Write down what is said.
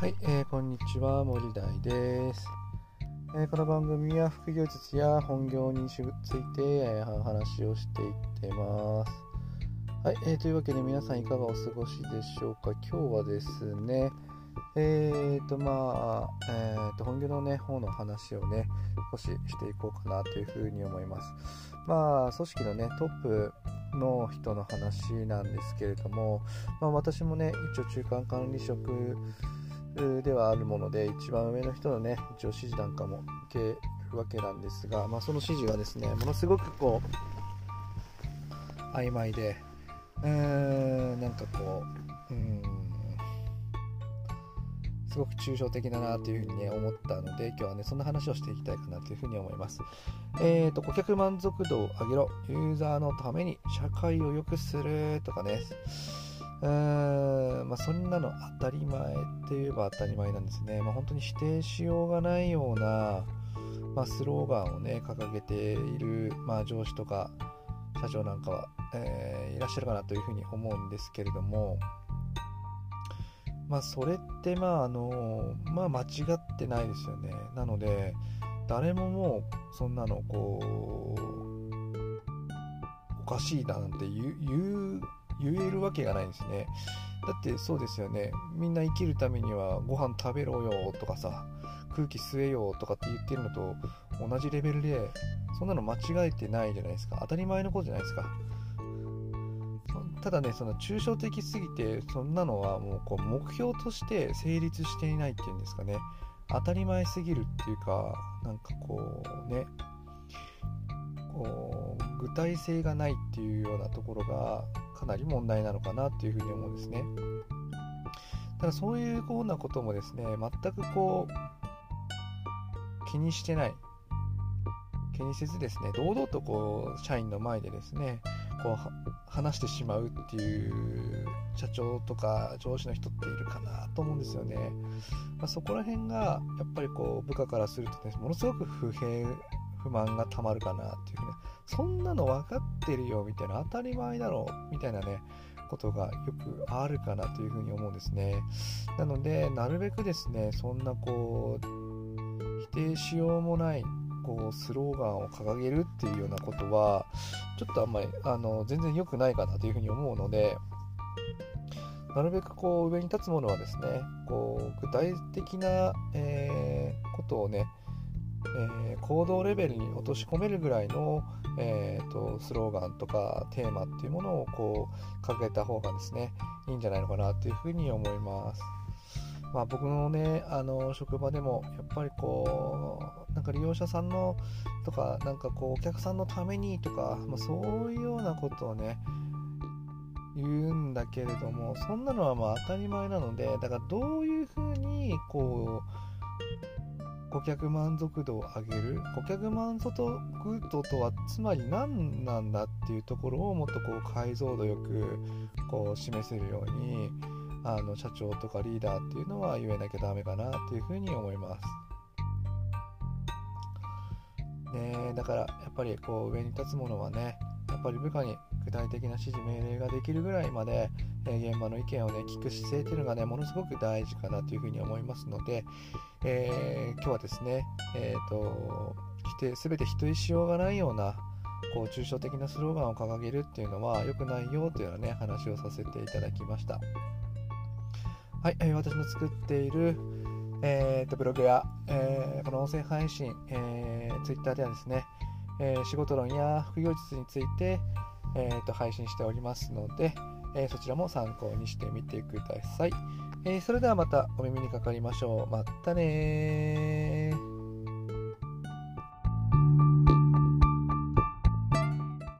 はい、えー、こんにちは森大です、えー、この番組は副業術や本業について、えー、話をしていってます。はい、えー、というわけで皆さんいかがお過ごしでしょうか？今日はですねえーとまあ、えーと本業のね方の話をね少ししていこうかなというふうに思います。まあ組織のねトップの人の話なんですけれども、まあ、私もね一応中間管理職ではあるもので一番上の人のね一応指示なんかも受けるわけなんですが、まあ、その指示はですねものすごくこう曖昧でうーんなんかこううんすごく抽象的だなというふうにね思ったので今日はねそんな話をしていきたいかなというふうに思います。えーと顧客満足度を上げろユーザーのために社会を良くするとかね。うーんまあ、そんなの当たり前って言えば当たり前なんですね。まあ、本当に否定しようがないような、まあ、スローガンをね、掲げている、まあ、上司とか社長なんかは、えー、いらっしゃるかなというふうに思うんですけれども、まあ、それって、まあ、あの、まあ、間違ってないですよね。なので、誰ももう、そんなの、こう、おかしいななんて言う言えるわけがないんですね。だってそうですよね。みんな生きるためにはご飯食べろよとかさ空気吸えよとかって言ってるのと同じレベルでそんなの間違えてないじゃないですか。当たり前のことじゃないですか。ただねその抽象的すぎてそんなのはもうこう目標として成立していないっていうんですかね。当たり前すぎるっていうかなんかこうね具体性がないっていうようなところがかなり問題なのかなっていうふうに思うんですね。ただそういうようなこともですね全くこう気にしてない気にせずですね堂々とこう社員の前でですねこう話してしまうっていう社長とか上司の人っているかなと思うんですよね。まあ、そこら辺がやっぱりこう部下からするとねものすごく不平不満がたまるかなっていうふうに。そんなの分かってるよみたいな当たり前だろうみたいなねことがよくあるかなというふうに思うんですね。なのでなるべくですねそんなこう否定しようもないこうスローガンを掲げるっていうようなことはちょっとあんまりあの全然良くないかなというふうに思うのでなるべくこう上に立つものはですねこう具体的な、えー、ことをねえー、行動レベルに落とし込めるぐらいの、えーと、スローガンとかテーマっていうものをこう掲げた方がですねいいんじゃないのかなというふうに思います。まあ、僕のねあの職場でもやっぱりこうなんか利用者さんのとかなんかこうお客さんのためにとか、まあ、そういうようなことをね言うんだけれどもそんなのはまあ当たり前なのでだからどういうふうにこう顧客満足度を上げる顧客満足度とはつまり何なんだっていうところをもっとこう解像度よくこう示せるようにあの社長とかリーダーっていうのは言えなきゃダメかなっていうふうに思います。ね、だからやっぱりこう上に立つものはねっぱり部下に具体的な指示命令ができるぐらいまで、え、現場の意見をね聞く姿勢っていうのがねものすごく大事かなというふうに思いますので、えー、今日はですね、えーと、否定全て否定しようがないようなこう抽象的なスローガンを掲げるっていうのは良くないよというようなね話をさせていただきました。はい、え、私の作っている、えーと、ブログや、えー、この音声配信、えー、Twitter ではですね、えー、仕事論や副業術について、えーと、配信しておりますので、えー、そちらも参考にしてみてください。えー、それではまたお耳にかかりましょう。またね